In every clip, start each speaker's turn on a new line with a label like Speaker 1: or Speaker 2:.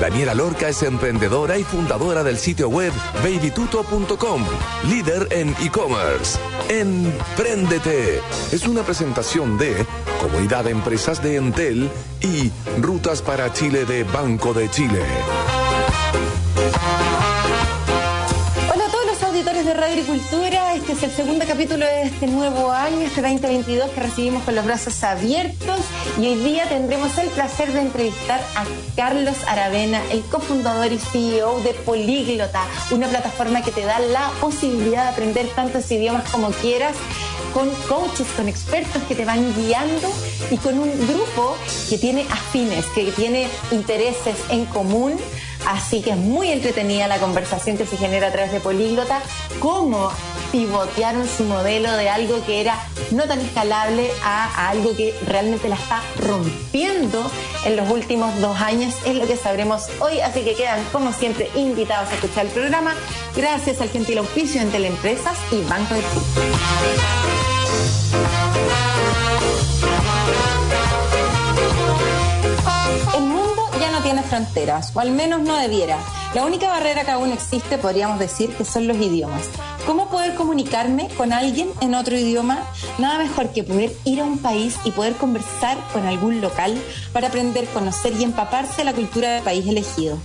Speaker 1: Daniela Lorca es emprendedora y fundadora del sitio web babytuto.com, líder en e-commerce. Empréndete es una presentación de Comunidad de Empresas de Entel y Rutas para Chile de Banco de Chile.
Speaker 2: Es el segundo capítulo de este nuevo año, este 2022 que recibimos con los brazos abiertos y hoy día tendremos el placer de entrevistar a Carlos Aravena, el cofundador y CEO de Políglota, una plataforma que te da la posibilidad de aprender tantos idiomas como quieras con coaches, con expertos que te van guiando y con un grupo que tiene afines, que tiene intereses en común. Así que es muy entretenida la conversación que se genera a través de Políglota, cómo pivotearon su modelo de algo que era no tan escalable a, algo que realmente la está rompiendo en los últimos dos años. Es lo que sabremos hoy, así que quedan como siempre invitados a escuchar el programa. Gracias al gentil auspicio en Teleempresas y Banco de Chile. El mundo ya no tiene fronteras, o al menos no debiera. La única barrera que aún existe, podríamos decir, que son los idiomas. ¿Cómo poder comunicarme con alguien en otro idioma? Nada mejor que poder ir a un país y poder conversar con algún local para aprender, conocer y empaparse de la cultura del país elegido.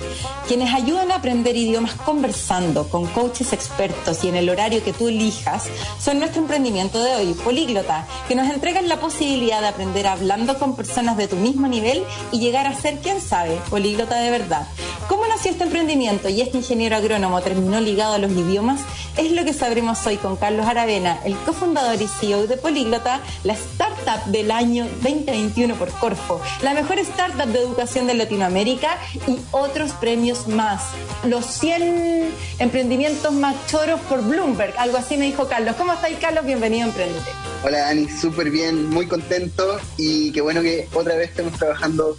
Speaker 2: Quienes ayudan a aprender idiomas conversando con coaches expertos y en el horario que tú elijas son nuestro emprendimiento de hoy, Políglota, que nos entregan la posibilidad de aprender hablando con personas de tu mismo nivel y llegar a ser, quién sabe, políglota de verdad. ¿Cómo nació este emprendimiento y este ingeniero agrónomo terminó ligado a los idiomas? Es lo que sabremos hoy con Carlos Aravena, el cofundador y CEO de Políglota, la startup del año 2021 por Corfo, la mejor startup de educación de Latinoamérica y otros premios más. Los 100 emprendimientos más choros por Bloomberg, algo así me dijo Carlos. ¿Cómo estáis, Carlos? Bienvenido a Emprendete.
Speaker 3: Hola, Dani, súper bien, muy contento y qué bueno que otra vez estemos trabajando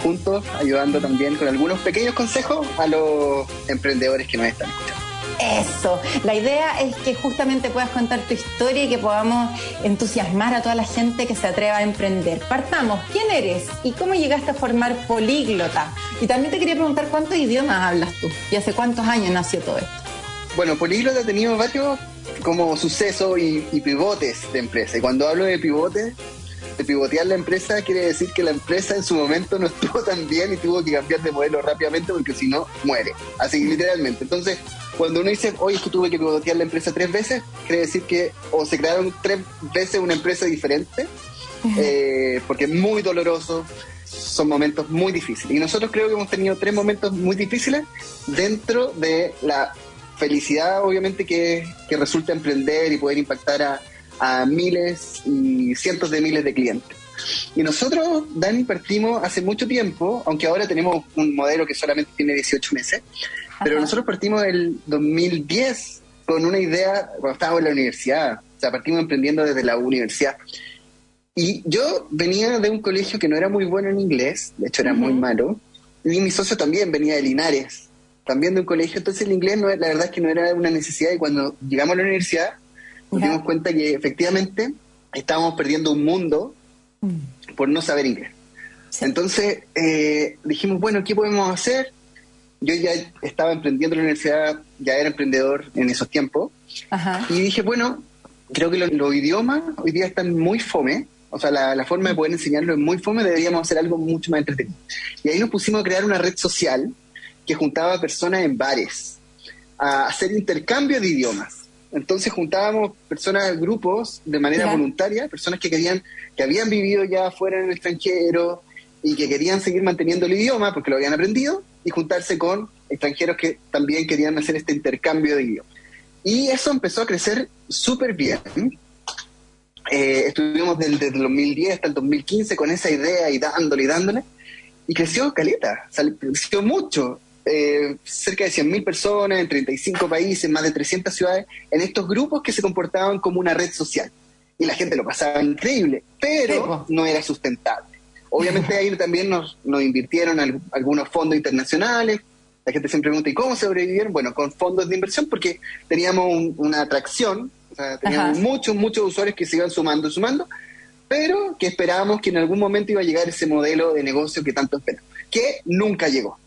Speaker 3: juntos, ayudando también con algunos pequeños consejos a los emprendedores que nos están escuchando.
Speaker 2: Eso, la idea es que justamente puedas contar tu historia y que podamos entusiasmar a toda la gente que se atreva a emprender. Partamos, ¿quién eres y cómo llegaste a formar Políglota? Y también te quería preguntar cuántos idiomas hablas tú y hace cuántos años nació todo esto.
Speaker 3: Bueno, Políglota ha tenido varios como sucesos y, y pivotes de empresa. Y cuando hablo de pivotes, de pivotear la empresa quiere decir que la empresa en su momento no estuvo tan bien y tuvo que cambiar de modelo rápidamente porque si no, muere. Así literalmente. Entonces, cuando uno dice, oye, es que tuve que pivotear la empresa tres veces, quiere decir que o se crearon tres veces una empresa diferente, eh, porque es muy doloroso, son momentos muy difíciles. Y nosotros creo que hemos tenido tres momentos muy difíciles dentro de la felicidad, obviamente, que, que resulta emprender y poder impactar a, a miles y cientos de miles de clientes. Y nosotros, Dani, partimos hace mucho tiempo, aunque ahora tenemos un modelo que solamente tiene 18 meses, pero
Speaker 2: Ajá.
Speaker 3: nosotros partimos el 2010 con una idea cuando estábamos en la universidad, o sea, partimos emprendiendo desde la universidad. Y yo venía de un colegio que no era muy bueno en inglés, de hecho era muy malo, y mi socio también venía de Linares, también de un colegio, entonces el inglés no, la verdad es que no era una necesidad y cuando llegamos a la universidad nos dimos cuenta que efectivamente estábamos perdiendo un mundo por no saber inglés.
Speaker 2: Sí.
Speaker 3: Entonces eh, dijimos, bueno, ¿qué podemos hacer? Yo ya estaba emprendiendo en la universidad, ya era emprendedor en esos tiempos,
Speaker 2: Ajá.
Speaker 3: y dije, bueno, creo que los, los idiomas hoy día están muy fome, o sea, la, la forma de poder enseñarlo es muy fome, deberíamos hacer algo mucho más entretenido. Y ahí nos pusimos a crear una red social que juntaba a personas en bares a hacer intercambio de idiomas. Entonces juntábamos personas, grupos de manera voluntaria, personas que querían, que habían vivido ya fuera en el extranjero y que querían seguir manteniendo el idioma porque lo habían aprendido y juntarse con extranjeros que también querían hacer este intercambio de idioma. Y eso empezó a crecer súper bien. Eh, estuvimos desde el 2010 hasta el 2015 con esa idea y dándole y dándole. Y creció caleta, creció mucho. Eh, cerca de 100.000 personas en 35 países, más de 300 ciudades, en estos grupos que se comportaban como una red social. Y la gente lo pasaba increíble, pero no era sustentable. Obviamente ahí también nos, nos invirtieron al- algunos fondos internacionales La gente siempre pregunta, ¿y cómo sobrevivieron? Bueno, con fondos de inversión, porque teníamos una atracción, o sea, teníamos muchos, muchos usuarios que se iban sumando, sumando, pero que esperábamos que en algún momento iba a llegar ese modelo de negocio que tanto esperamos, que nunca llegó.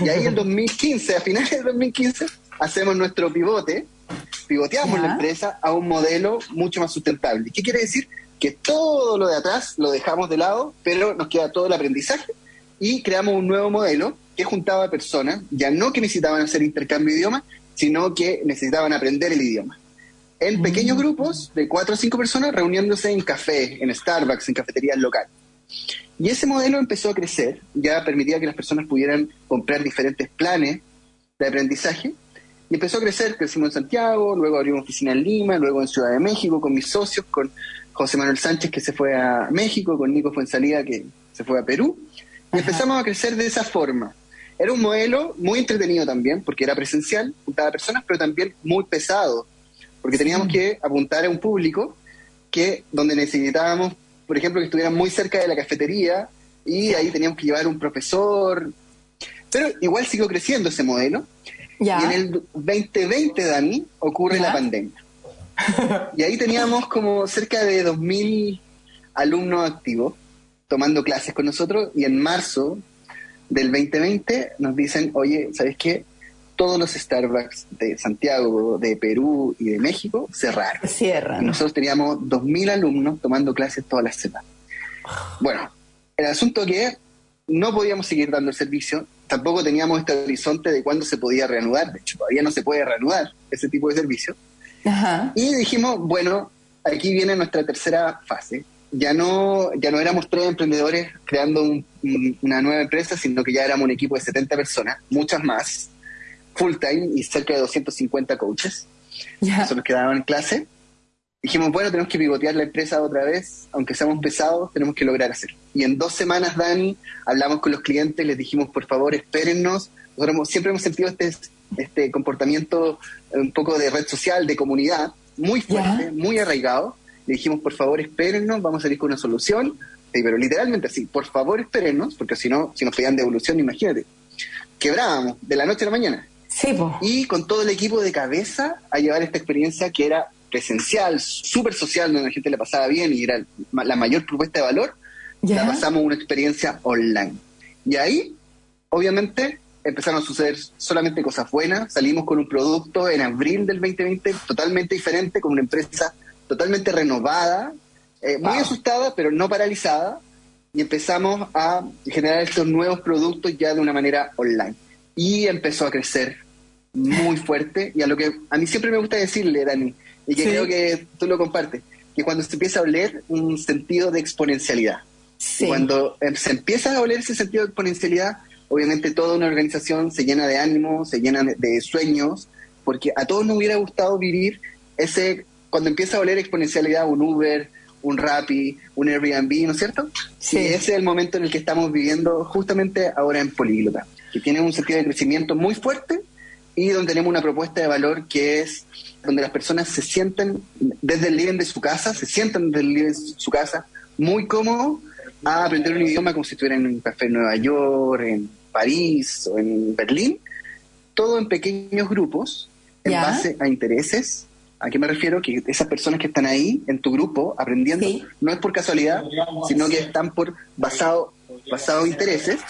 Speaker 3: Y ahí en 2015, a finales de 2015, hacemos nuestro pivote, pivoteamos la empresa a un modelo mucho más sustentable. ¿Qué quiere decir? Que todo lo de atrás lo dejamos de lado, pero nos queda todo el aprendizaje y creamos un nuevo modelo que juntaba a personas, ya no que necesitaban hacer intercambio de idioma, sino que necesitaban aprender el idioma. En mm. pequeños grupos de cuatro o cinco personas reuniéndose en café, en Starbucks, en cafeterías locales. Y ese modelo empezó a crecer, ya permitía que las personas pudieran comprar diferentes planes de aprendizaje, y empezó a crecer, crecimos en Santiago, luego abrimos oficina en Lima, luego en Ciudad de México con mis socios, con José Manuel Sánchez que se fue a México, con Nico Fuensalida que se fue a Perú, y empezamos a crecer de esa forma. Era un modelo muy entretenido también, porque era presencial, juntaba personas, pero también muy pesado, porque teníamos que apuntar a un público que donde necesitábamos, por ejemplo, que estuvieran muy cerca de la cafetería y ahí teníamos que llevar un profesor. Pero igual siguió creciendo ese modelo. Y en el 2020, Dani, ocurre la pandemia. y ahí teníamos como cerca de 2.000 alumnos activos tomando clases con nosotros y en marzo del 2020 nos dicen, oye, ¿sabes qué? Todos los Starbucks de Santiago, de Perú y de México cerraron.
Speaker 2: Cierran.
Speaker 3: Y nosotros teníamos 2.000 alumnos tomando clases todas las semanas. Bueno, el asunto que no podíamos seguir dando el servicio, tampoco teníamos este horizonte de cuándo se podía reanudar, de hecho todavía no se puede reanudar ese tipo de servicio. Y dijimos, bueno, aquí viene nuestra tercera fase, ya no, ya no éramos tres emprendedores creando una nueva empresa, sino que ya éramos un equipo de 70 personas, muchas más, full time y cerca de 250 coaches. Eso nos quedaban en clase. Dijimos, bueno, tenemos que pivotear la empresa otra vez, aunque seamos pesados, tenemos que lograr hacerlo. Y en dos semanas, Dani, hablamos con los clientes, les dijimos, por favor, espérennos. Nosotros siempre hemos sentido este, este comportamiento un poco de red social, de comunidad, muy fuerte, muy arraigado le dijimos, por favor, espérennos, vamos a salir con una solución. pero literalmente así, por favor, espérennos, porque si no, si nos pedían devolución, imagínate. Quebrábamos de la noche a la mañana.
Speaker 2: Sí,
Speaker 3: Y con todo el equipo de cabeza a llevar esta experiencia que era presencial, súper social, donde la gente le pasaba bien y era la mayor propuesta de valor, la pasamos una experiencia online. Y ahí, obviamente, empezaron a suceder solamente cosas buenas. Salimos con un producto en abril del 2020 totalmente diferente, con una empresa totalmente renovada, eh, muy asustada, pero no paralizada, y empezamos a generar estos nuevos productos ya de una manera online. Y empezó a crecer muy fuerte, y a lo que a mí siempre me gusta decirle, Dani, y que creo que tú lo compartes, que cuando se empieza a oler un sentido de exponencialidad. Cuando em, se empieza a oler ese sentido de exponencialidad, obviamente toda una organización se llena de ánimo, se llena de sueños, porque a todos nos hubiera gustado vivir ese cuando empieza a oler exponencialidad un Uber, un Rappi, un Airbnb, ¿no es cierto? Sí. ese es el momento en el que estamos viviendo justamente ahora en Políglota, que tiene un sentido de crecimiento muy fuerte y donde tenemos una propuesta de valor que es donde las personas se sienten desde el living de su casa, se sientan desde el living de su casa muy cómodos a aprender un idioma como si estuvieran en un café en Nueva York, en París o en Berlín, todo en pequeños grupos en base a intereses. ¿A qué me refiero? Que esas personas que están ahí en tu grupo aprendiendo no es por casualidad, sino que están por basado basado intereses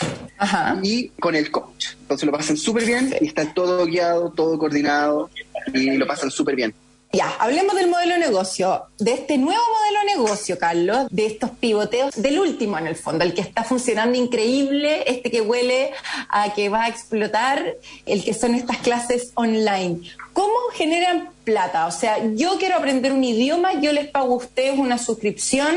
Speaker 3: y con el coach. Entonces lo pasan súper bien y está todo guiado, todo coordinado y lo pasan súper bien.
Speaker 2: Ya, hablemos del modelo de negocio, de este nuevo modelo de negocio, Carlos, de estos pivoteos, del último en el fondo, el que está funcionando increíble, este que huele a que va a explotar, el que son estas clases online. ¿Cómo generan plata? O sea, yo quiero aprender un idioma, yo les pago a ustedes una suscripción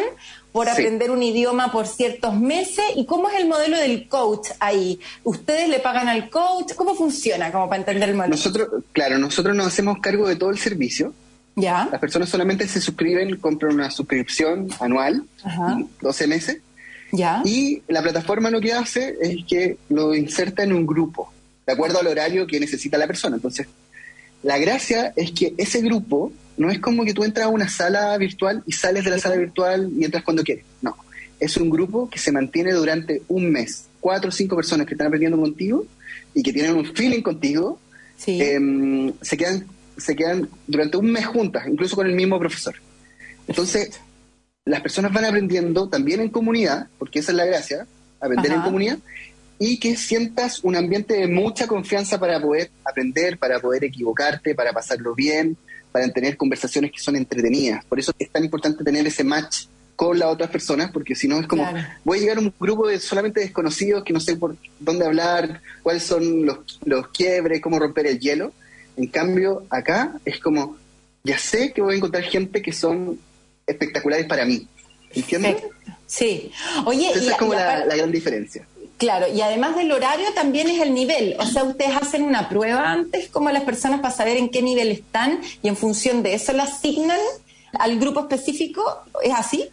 Speaker 2: por aprender un idioma por ciertos meses. ¿Y cómo es el modelo del coach ahí? ¿Ustedes le pagan al coach? ¿Cómo funciona? Como para entender el modelo.
Speaker 3: Nosotros, claro, nosotros nos hacemos cargo de todo el servicio.
Speaker 2: Ya.
Speaker 3: Las personas solamente se suscriben, compran una suscripción anual, 12 meses.
Speaker 2: Ya.
Speaker 3: Y la plataforma lo que hace es que lo inserta en un grupo, de acuerdo al horario que necesita la persona. Entonces, la gracia es que ese grupo no es como que tú entras a una sala virtual y sales de la sala virtual y entras cuando quieres. No, es un grupo que se mantiene durante un mes. Cuatro o cinco personas que están aprendiendo contigo y que tienen un feeling contigo, em, se, quedan, se quedan durante un mes juntas, incluso con el mismo profesor. Entonces, las personas van aprendiendo también en comunidad, porque esa es la gracia, aprender en comunidad, y que sientas un ambiente de mucha confianza para poder aprender, para poder equivocarte, para pasarlo bien, para tener conversaciones que son entretenidas. Por eso es tan importante tener ese match con las otras personas, porque si no es como, voy a llegar a un grupo de solamente desconocidos que no sé por dónde hablar, cuáles son los, los quiebres, cómo romper el hielo. En cambio, acá es como, ya sé que voy a encontrar gente que son espectaculares para mí. ¿Entiendes?
Speaker 2: Sí. Oye,
Speaker 3: esa es como la, gran diferencia.
Speaker 2: Claro, y además del horario también es el nivel. O sea, ustedes hacen una prueba antes como las personas para saber en qué nivel están y en función de eso la asignan al grupo específico. ¿Es así?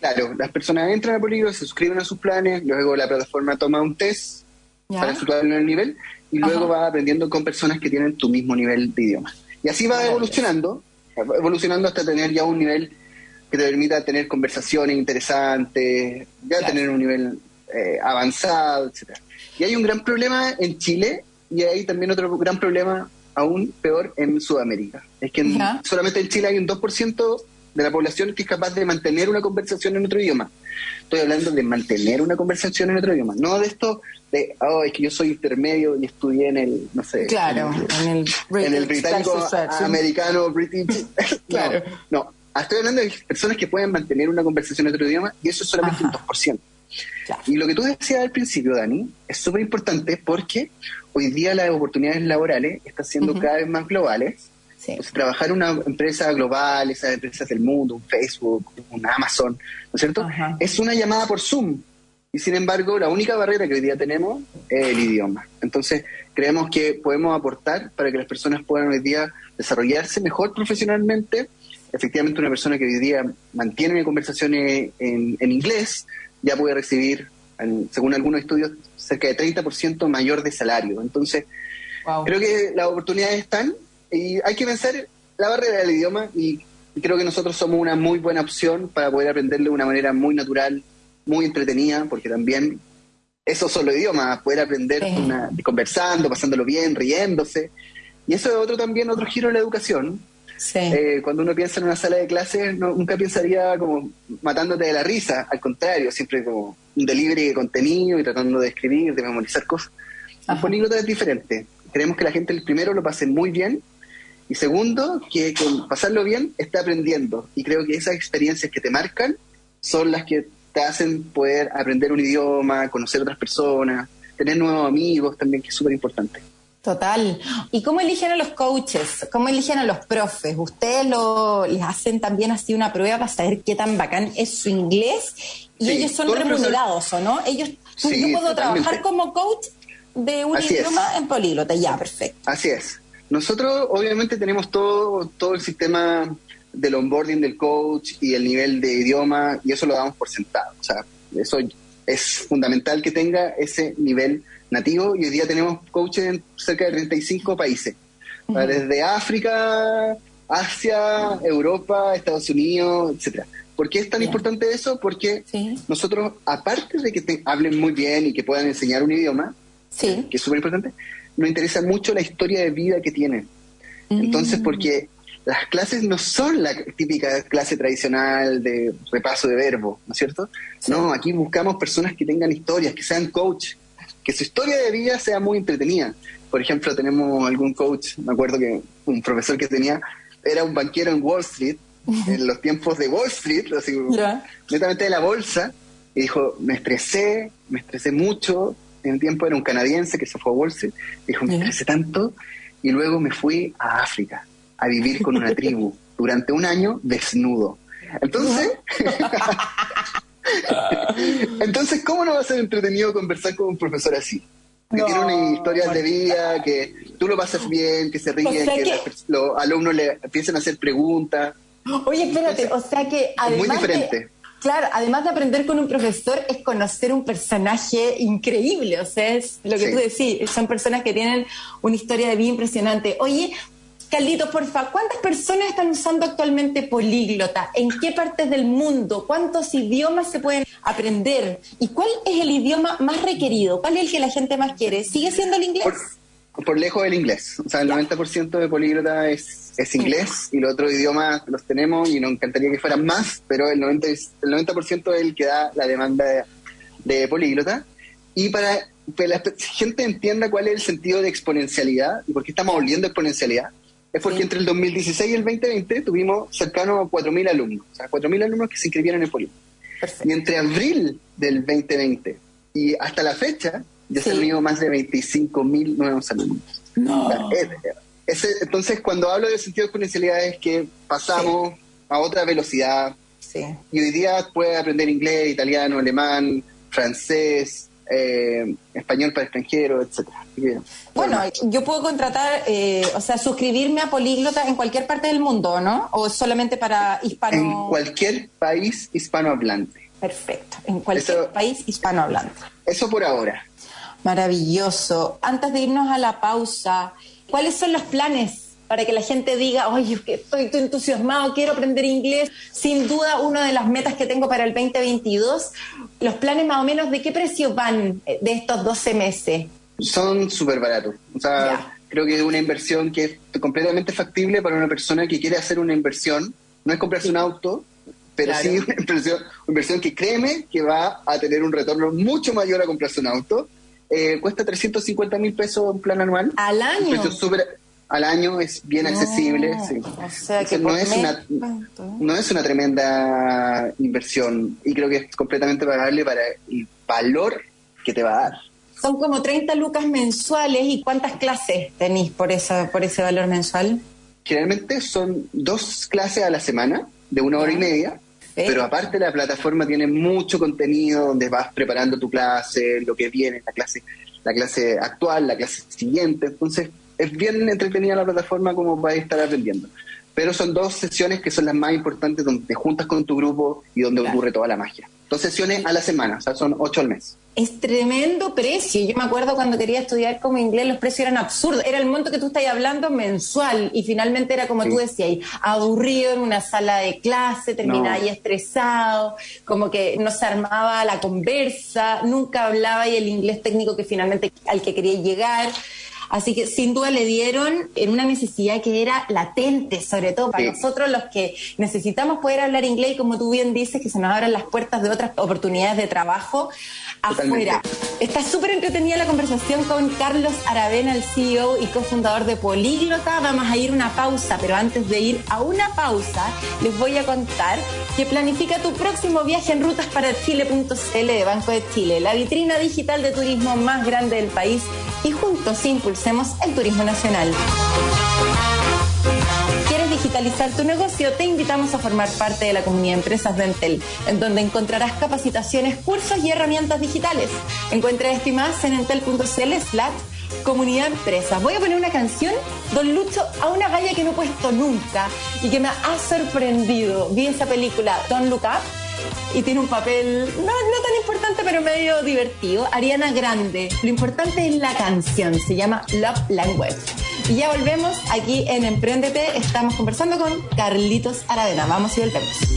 Speaker 3: Claro, las personas entran a Polígono, se suscriben a sus planes, luego la plataforma toma un test para situarlo en el nivel y luego va aprendiendo con personas que tienen tu mismo nivel de idioma. Y así va evolucionando, evolucionando hasta tener ya un nivel que te permita tener conversaciones interesantes, ya tener un nivel eh, avanzado, etcétera. Y hay un gran problema en Chile y hay también otro gran problema aún peor en Sudamérica. Es que solamente en Chile hay un 2% de la población que es capaz de mantener una conversación en otro idioma. Estoy hablando de mantener una conversación en otro idioma, no de esto de, oh, es que yo soy intermedio y estudié en el, no sé,
Speaker 2: claro, en el,
Speaker 3: en el, británico, americano, british. claro. No, estoy hablando de personas que pueden mantener una conversación en otro idioma y eso es solamente un 2%. Y lo que tú decías al principio, Dani, es súper importante porque hoy día las oportunidades laborales están siendo cada vez más globales trabajar en una empresa global, esas empresas del mundo, un Facebook, un Amazon, ¿no es cierto? Es una llamada por Zoom. Y sin embargo, la única barrera que hoy día tenemos es el idioma. Entonces, creemos que podemos aportar para que las personas puedan hoy día desarrollarse mejor profesionalmente. Efectivamente, una persona que hoy día mantiene conversaciones en, en inglés ya puede recibir, según algunos estudios, cerca de 30% mayor de salario. Entonces, creo que las oportunidades están y hay que vencer la barrera del idioma y creo que nosotros somos una muy buena opción para poder aprenderlo de una manera muy natural, muy entretenida, porque también eso son los idiomas, poder aprender conversando, pasándolo bien, riéndose. Y eso es otro también, otro giro de la educación. Eh, cuando uno piensa en una sala de clases, nunca pensaría como matándote de la risa, al contrario, siempre como un delivery de contenido y tratando de escribir, de memorizar cosas. Un políglota es diferente. Queremos que la gente el primero lo pase muy bien y segundo, que con pasarlo bien está aprendiendo. Y creo que esas experiencias que te marcan son las que te hacen poder aprender un idioma, conocer otras personas, tener nuevos amigos también, que es súper importante.
Speaker 2: Total. ¿Y cómo eligen a los coaches? ¿Cómo eligen a los profes? ¿Ustedes lo, les hacen también así una prueba para saber qué tan bacán es su inglés? Y ellos son remunerados, ¿o no? Ellos, tú, yo puedo trabajar como coach de un idioma en políglota, ya, perfecto.
Speaker 3: Así es. Nosotros obviamente tenemos todo, todo el sistema del onboarding del coach y el nivel de idioma y eso lo damos por sentado. O sea, eso es fundamental que tenga ese nivel nativo y hoy día tenemos coaches en cerca de 35 países. Desde África, Asia, Europa, Estados Unidos, etcétera. ¿Por qué es tan importante eso? Porque nosotros, aparte de que te hablen muy bien y que puedan enseñar un idioma, que es súper importante, nos interesa mucho la historia de vida que tienen. Entonces, mm. porque las clases no son la típica clase tradicional de repaso de verbo, ¿no es cierto? No, aquí buscamos personas que tengan historias, que sean coach, que su historia de vida sea muy entretenida. Por ejemplo, tenemos algún coach, me acuerdo que un profesor que tenía era un banquero en Wall Street, en los tiempos de Wall Street, así, netamente de la bolsa, y dijo, me estresé, me estresé mucho, en el tiempo era un canadiense que se fue a Wall Street, dijo, me estresé tanto, y luego me fui a África a vivir con una tribu durante un año desnudo. Entonces, entonces, ¿cómo no va a ser entretenido conversar con un profesor así? Que tiene una historia de vida, que tú lo pasas bien, que se ríen, que, los alumnos le empiecen a hacer preguntas.
Speaker 2: Oye, espérate, o sea que
Speaker 3: además muy diferente.
Speaker 2: Claro, además de aprender con un profesor, es conocer un personaje increíble. O sea, es lo que tú decís, son personas que tienen una historia de vida impresionante. Oye, Carlitos, porfa, ¿cuántas personas están usando actualmente políglota? ¿En qué partes del mundo? ¿Cuántos idiomas se pueden aprender? ¿Y cuál es el idioma más requerido? ¿Cuál es el que la gente más quiere? ¿Sigue siendo el inglés?
Speaker 3: Por, lejos el inglés. O sea, el 90% de políglota es, es inglés y los otros idiomas los tenemos y nos encantaría que fueran más, pero el 90%, el 90 es el que da la demanda de, de políglota. Y para que la gente entienda cuál es el sentido de exponencialidad y por qué estamos volviendo a exponencialidad, es porque entre el 2016 y el 2020 tuvimos cercano a 4.000 alumnos, o sea, 4.000 alumnos que se inscribieron en Poli. Y entre abril del 2020 y hasta la fecha, ya se han unido más de 25.000 nuevos alumnos.
Speaker 2: No.
Speaker 3: entonces, cuando hablo de sentido de exponencialidad es que pasamos a otra velocidad. Y hoy día puede aprender inglés, italiano, alemán, francés, eh, español para extranjeros, etcétera.
Speaker 2: Bueno, yo puedo contratar, eh, o sea, suscribirme a Políglota en cualquier parte del mundo, ¿no? ¿O solamente para hispano?
Speaker 3: En cualquier país hispanohablante.
Speaker 2: Perfecto, en cualquier país hispanohablante.
Speaker 3: Eso por ahora.
Speaker 2: Maravilloso. Antes de irnos a la pausa, ¿cuáles son los planes para que la gente diga, oye, estoy, estoy entusiasmado, quiero aprender inglés. Sin duda, una de las metas que tengo para el 2022, los planes más o menos, ¿de qué precio van eh, de estos 12 meses?
Speaker 3: Son súper baratos. O sea, creo que es una inversión que es completamente factible para una persona que quiere hacer una inversión. No es comprarse un auto, pero sí una inversión, una inversión que créeme que va a tener un retorno mucho mayor a comprarse un auto. Eh, cuesta 350 mil pesos un plan anual.
Speaker 2: Al año
Speaker 3: al año es bien accesible. Sí.
Speaker 2: O sea que
Speaker 3: no, es una, no es una tremenda inversión y creo que es completamente pagable para el valor que te va a dar.
Speaker 2: Son como 30 lucas mensuales y ¿cuántas clases tenéis por, esa, por ese valor mensual?
Speaker 3: Generalmente son dos clases a la semana, de una hora y media, pero aparte la plataforma tiene mucho contenido donde vas preparando tu clase, lo que viene, la clase, la clase actual, la clase siguiente, entonces es bien entretenida la plataforma como vais a estar aprendiendo. Pero son dos sesiones que son las más importantes donde te juntas con tu grupo y donde ocurre toda la magia. Dos sesiones a la semana, o sea, son ocho al mes.
Speaker 2: Es tremendo precio. Yo me acuerdo cuando quería estudiar como inglés, los precios eran absurdos. Era el monto que tú estás hablando mensual y finalmente era como tú decías, aburrido en una sala de clase, terminaba ahí estresado, como que no se armaba la conversa, nunca hablaba y el inglés técnico que finalmente al que quería llegar. Así que sin duda le dieron en una necesidad que era latente, sobre todo para nosotros los que necesitamos poder hablar inglés y como tú bien dices, que se nos abran las puertas de otras oportunidades de trabajo afuera. Está súper entretenida la conversación con Carlos Aravena, el CEO y cofundador de Políglota. Vamos a ir a una pausa, pero antes de ir a una pausa, les voy a contar que planifica tu próximo viaje en rutas para Chile.cl de Banco de Chile, la vitrina digital de turismo más grande del país y juntos impulsemos el turismo nacional. ¿Quieres digitalizar tu negocio? Te invitamos a formar parte de la comunidad de empresas de Entel, en donde encontrarás capacitaciones, cursos y herramientas digitales. Encuentra esto y más en entel.cl slash comunidad empresas. Voy a poner una canción, Don Lucho, a una galla que no he puesto nunca y que me ha sorprendido. Vi esa película, Don't Look Up y tiene un papel no, tan importante, pero medio divertido. Ariana Grande. Lo importante es la canción, se llama Love Language. Y ya volvemos aquí en Emprendete. Estamos conversando con Carlitos Aravena. Vamos y volvemos.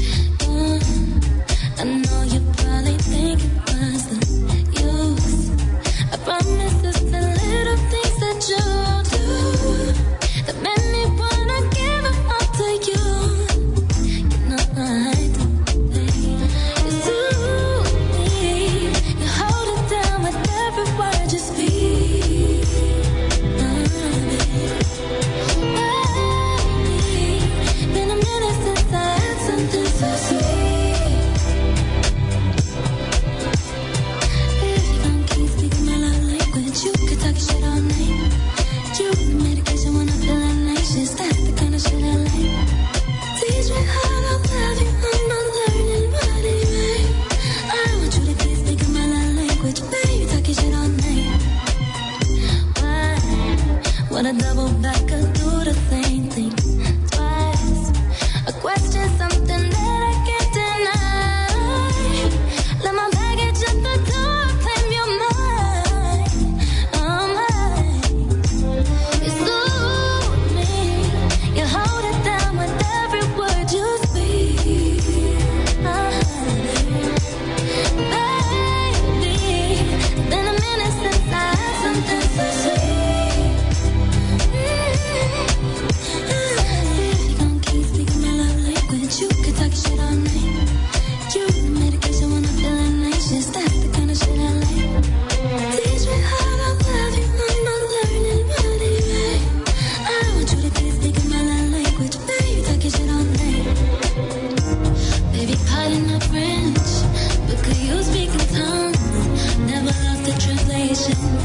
Speaker 4: passion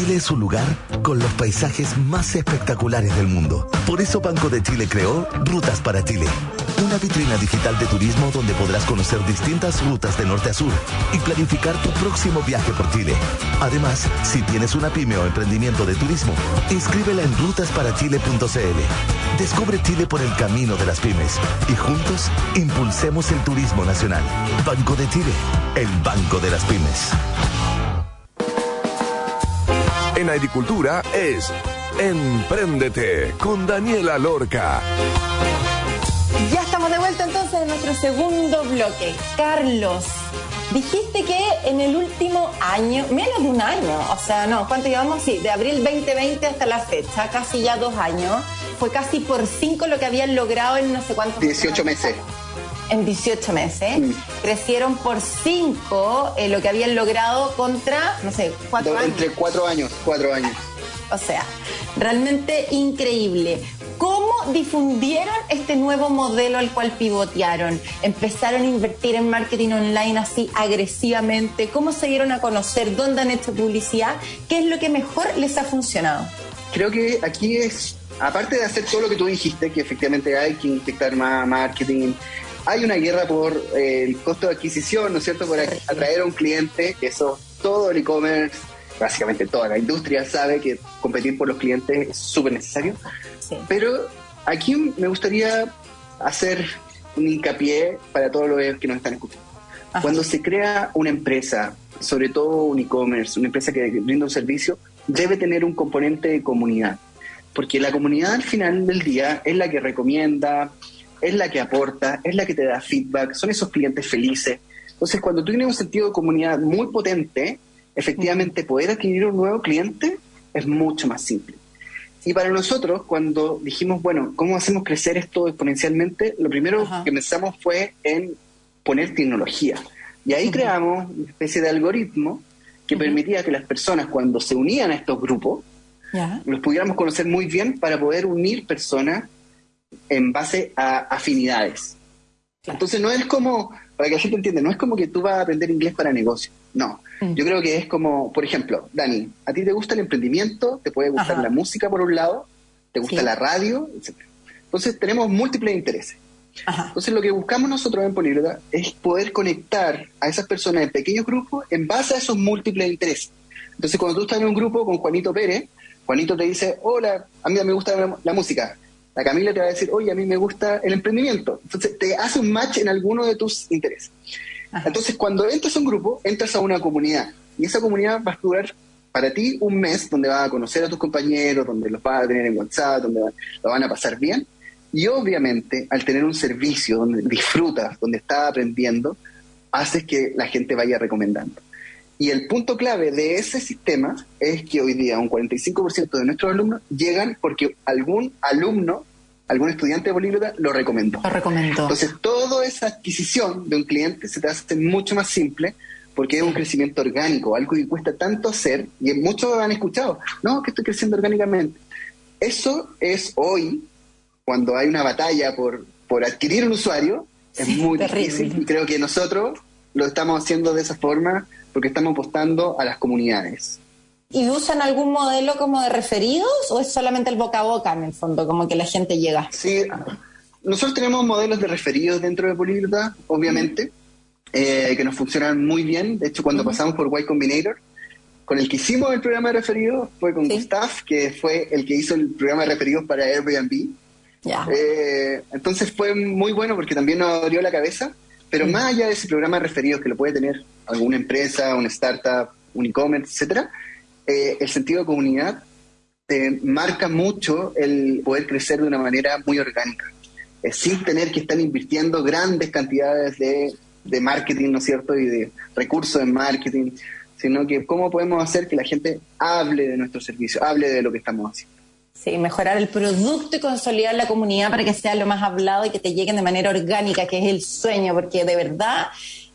Speaker 5: Chile es un lugar con los paisajes más espectaculares del mundo. Por eso Banco de Chile creó Rutas para Chile. Una vitrina digital de turismo donde podrás conocer distintas rutas de norte a sur y planificar tu próximo viaje por Chile. Además, si tienes una pyme o emprendimiento de turismo, inscríbela en rutasparachile.cl. Descubre Chile por el camino de las pymes y juntos impulsemos el turismo nacional. Banco de Chile, el banco de las pymes
Speaker 1: en agricultura es Empréndete con Daniela Lorca.
Speaker 2: Ya estamos de vuelta entonces en nuestro segundo bloque. Carlos, dijiste que en el último año, menos de un año, o sea, no, ¿cuánto llevamos? Sí, de abril 2020 hasta la fecha, casi ya dos años, fue casi por cinco lo que habían logrado en no sé cuántos
Speaker 3: 18 meses
Speaker 2: en 18 meses. Crecieron por 5 eh, lo que habían logrado contra, no sé, 4 años.
Speaker 3: Entre 4 años, 4 años.
Speaker 2: O sea, realmente increíble. ¿Cómo difundieron este nuevo modelo al cual pivotearon? ¿Empezaron a invertir en marketing online así agresivamente? ¿Cómo se dieron a conocer? ¿Dónde han hecho publicidad? ¿Qué es lo que mejor les ha funcionado?
Speaker 3: Creo que aquí es, aparte de hacer todo lo que tú dijiste, que efectivamente hay que inyectar más marketing, hay una guerra por eh, el costo de adquisición, ¿no es cierto? Por atraer a un cliente, eso todo el e-commerce, básicamente toda la industria sabe que competir por los clientes es súper necesario. Pero aquí me gustaría hacer un hincapié para todos los que nos están escuchando. Cuando se crea una empresa, sobre todo un e-commerce, una empresa que brinda un servicio, debe tener un componente de comunidad. Porque la comunidad al final del día es la que recomienda, es la que aporta, es la que te da feedback, son esos clientes felices. Entonces, cuando tú tienes un sentido de comunidad muy potente, efectivamente poder adquirir un nuevo cliente es mucho más simple. Y para nosotros, cuando dijimos, bueno, ¿cómo hacemos crecer esto exponencialmente? Lo primero que pensamos fue en poner tecnología. Y ahí creamos una especie de algoritmo que permitía que las personas, cuando se unían a estos grupos, los pudiéramos conocer muy bien para poder unir personas en base a afinidades. Entonces no es como, para que la gente entienda, no es como que tú vas a aprender inglés para negocio. No, mm. yo creo que es como, por ejemplo, Dani, a ti te gusta el emprendimiento, te puede gustar la música por un lado, te gusta la radio, etc. Entonces tenemos múltiples intereses. Entonces lo que buscamos nosotros en Políglota es poder conectar a esas personas en pequeños grupos en base a esos múltiples intereses. Entonces cuando tú estás en un grupo con Juanito Pérez, Juanito te dice, hola, a mí me gusta la música, la Camila te va a decir, oye, a mí me gusta el emprendimiento. Entonces te hace un match en alguno de tus intereses. Entonces cuando entras a un grupo, entras a una comunidad. Y esa comunidad va a durar para ti un mes donde vas a conocer a tus compañeros, donde los vas a tener en WhatsApp, donde lo van a pasar bien. Y obviamente, al tener un servicio donde disfrutas, donde estás aprendiendo, haces que la gente vaya recomendando. Y el punto clave de ese sistema es que hoy día un 45% de nuestros alumnos llegan porque algún alumno, algún estudiante políglota lo recomendó.
Speaker 2: Lo recomendó.
Speaker 3: Entonces, toda esa adquisición de un cliente se te hace mucho más simple porque es un crecimiento orgánico, algo que cuesta tanto hacer, y muchos han escuchado, no, que estoy creciendo orgánicamente. Eso es hoy, cuando hay una batalla por, por adquirir un usuario, es muy difícil, y creo que nosotros lo estamos haciendo de esa forma porque estamos apostando a las comunidades.
Speaker 2: ¿Y usan algún modelo como de referidos o es solamente el boca a boca en el fondo, como que la gente llega?
Speaker 3: Sí, nosotros tenemos modelos de referidos dentro de Políglota, obviamente, eh, que nos funcionan muy bien. De hecho, cuando pasamos por Y Combinator, con el que hicimos el programa de referidos fue con Gustav, que fue el que hizo el programa de referidos para Airbnb. Eh, entonces fue muy bueno porque también nos abrió la cabeza, pero más allá de ese programa de referidos que lo puede tener alguna empresa, una startup, un e-commerce, etcétera, eh, el sentido de comunidad te marca mucho el poder crecer de una manera muy orgánica, eh, sin tener que estar invirtiendo grandes cantidades de, de marketing, ¿no es cierto?, y de recursos en marketing, sino que cómo podemos hacer que la gente hable de nuestro servicio, hable de lo que estamos haciendo.
Speaker 2: Sí, mejorar el producto y consolidar la comunidad para que sea lo más hablado y que te lleguen de manera orgánica, que es el sueño, porque de verdad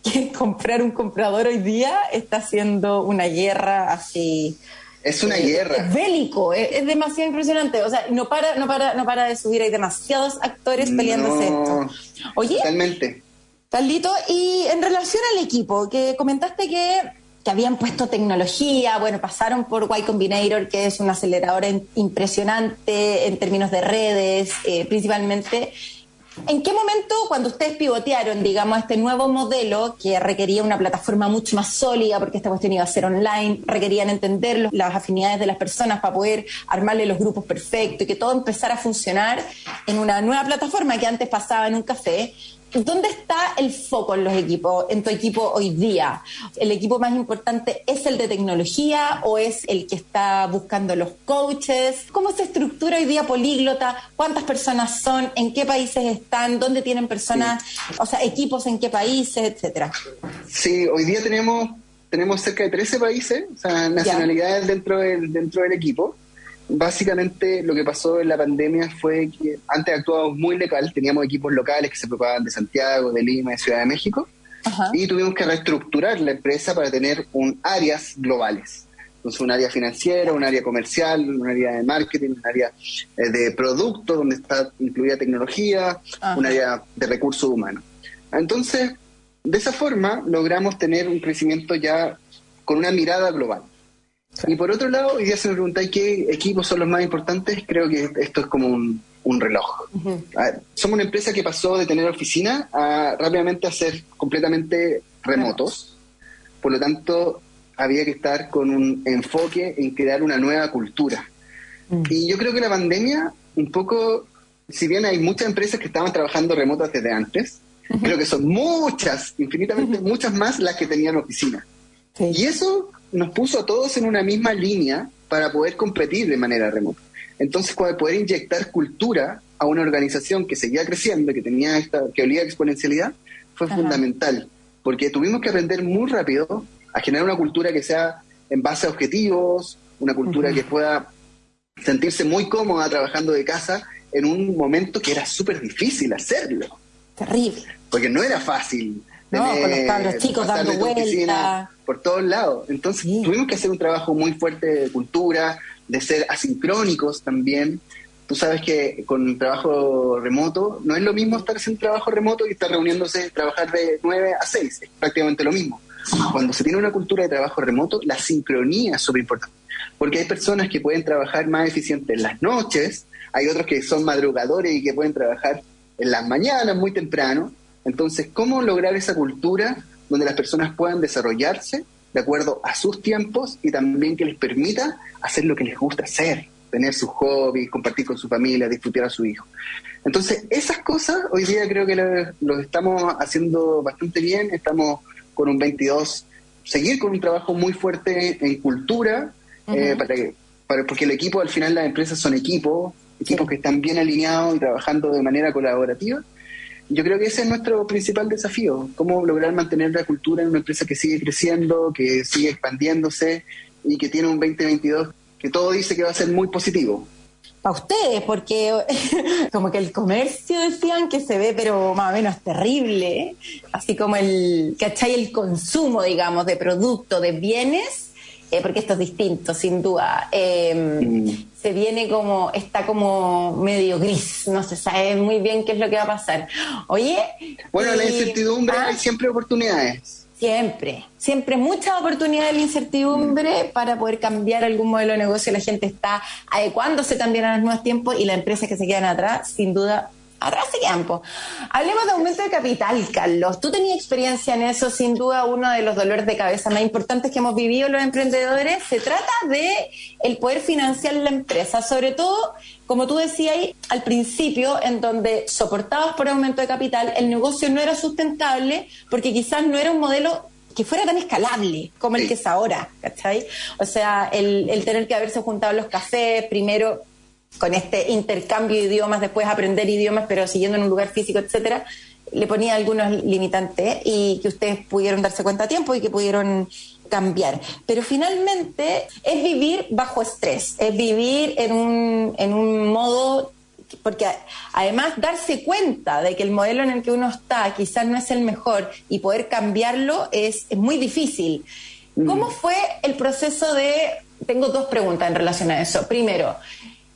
Speaker 2: que comprar un comprador hoy día está haciendo una guerra así.
Speaker 3: Es una eh, guerra.
Speaker 2: Es bélico, es, demasiado impresionante. O sea, no para, no para, no para de subir, hay demasiados actores peleándose esto.
Speaker 3: Oye. Totalmente.
Speaker 2: Taldito, y en relación al equipo, que comentaste que que habían puesto tecnología, bueno, pasaron por Y Combinator, que es un acelerador impresionante en términos de redes, eh, principalmente. ¿En qué momento, cuando ustedes pivotearon, digamos, este nuevo modelo que requería una plataforma mucho más sólida, porque esta cuestión iba a ser online, requerían entender las afinidades de las personas para poder armarle los grupos perfectos y que todo empezara a funcionar en una nueva plataforma que antes pasaba en un café? ¿Dónde está el foco en los equipos, en tu equipo hoy día? ¿El equipo más importante es el de tecnología o es el que está buscando los coaches? ¿Cómo se estructura hoy día Políglota? ¿Cuántas personas son? ¿En qué países están? ¿Dónde tienen personas? O sea, equipos en qué países, etcétera.
Speaker 3: Sí, hoy día tenemos tenemos cerca de 13 países, o sea, nacionalidades dentro del, dentro del equipo básicamente lo que pasó en la pandemia fue que antes actuábamos muy local, teníamos equipos locales que se preocupaban de Santiago, de Lima, de Ciudad de México, y tuvimos que reestructurar la empresa para tener un áreas globales. Entonces, un área financiera, un área comercial, un área de marketing, un área eh, de producto donde está incluida tecnología, un área de recursos humanos. Entonces, de esa forma logramos tener un crecimiento ya con una mirada global. Y por otro lado, hoy día se me preguntáis qué equipos son los más importantes, creo que esto es como un, reloj. somos una empresa que pasó de tener oficina a rápidamente a ser completamente remotos, por lo tanto había que estar con un enfoque en crear una nueva cultura. Mm. Y yo creo que la pandemia, un poco, si bien hay muchas empresas que estaban trabajando remotas desde antes, creo que son muchas, infinitamente muchas más las que tenían oficina. Y eso nos puso a todos en una misma línea para poder competir de manera remota. Entonces, poder inyectar cultura a una organización que seguía creciendo, que tenía esta, que olía exponencialidad, fue fundamental, porque tuvimos que aprender muy rápido a generar una cultura que sea en base a objetivos, una cultura que pueda sentirse muy cómoda trabajando de casa en un momento que era súper difícil hacerlo.
Speaker 2: Terrible.
Speaker 3: Porque no era fácil
Speaker 2: no, con los cabros chicos dando vueltas.
Speaker 3: Por todos lados. Entonces tuvimos que hacer un trabajo muy fuerte de cultura, de ser asincrónicos también. Tú sabes que con el trabajo remoto no es lo mismo estar haciendo trabajo remoto y estar reuniéndose, trabajar de 9 a 6, es prácticamente lo mismo. Cuando se tiene una cultura de trabajo remoto, la sincronía es súper importante, porque hay personas que pueden trabajar más eficiente en las noches, hay otros que son madrugadores y que pueden trabajar en las mañanas muy temprano, entonces, ¿cómo lograr esa cultura donde las personas puedan desarrollarse de acuerdo a sus tiempos y también que les permita hacer lo que les gusta hacer, tener sus hobbies, compartir con su familia, disfrutar a su hijo? Entonces, esas cosas hoy día creo que lo, estamos haciendo bastante bien, estamos con un 22, seguir con un trabajo muy fuerte en cultura, eh, para que, porque el equipo, al final las empresas son equipos, equipos que están bien alineados y trabajando de manera colaborativa yo creo que ese es nuestro principal desafío, cómo lograr mantener la cultura en una empresa que sigue creciendo, que sigue expandiéndose y que tiene un 2022 que todo dice que va a ser muy positivo.
Speaker 2: Para ustedes, porque como que el comercio decían que se ve, pero más o menos terrible, así como el, ¿cachai? El consumo, digamos, de productos, de bienes, eh, porque esto es distinto, sin duda. Em, mm. Se viene como, está como medio gris, no se sabe muy bien qué es lo que va a pasar. Oye.
Speaker 3: Bueno, la incertidumbre, hay ah. siempre oportunidades.
Speaker 2: Siempre, siempre mucha oportunidad de la incertidumbre para poder cambiar algún modelo de negocio. La gente está adecuándose también a los nuevos tiempos y las empresas que se quedan atrás, sin duda, se quedan. Hablemos de aumento de capital, Carlos. Tú tenías experiencia en eso, sin duda uno de los dolores de cabeza más importantes que hemos vivido los emprendedores. Se trata de el poder financiar la empresa, sobre todo como tú decías al principio, en donde soportados por aumento de capital, el negocio no era sustentable porque quizás no era un modelo que fuera tan escalable como el que es ahora, ¿cachai? O sea, el, el tener que haberse juntado los cafés, primero con este intercambio de idiomas, después aprender idiomas, pero siguiendo en un lugar físico, etcétera, le ponía algunos limitantes y que ustedes pudieron darse cuenta a tiempo y que pudieron cambiar. Pero finalmente es vivir bajo estrés, es vivir en un, en un modo porque además darse cuenta de que el modelo en el que uno está quizás no es el mejor y poder cambiarlo es, es muy difícil. Mm. ¿Cómo fue el proceso de... Tengo dos preguntas en relación a eso. Primero,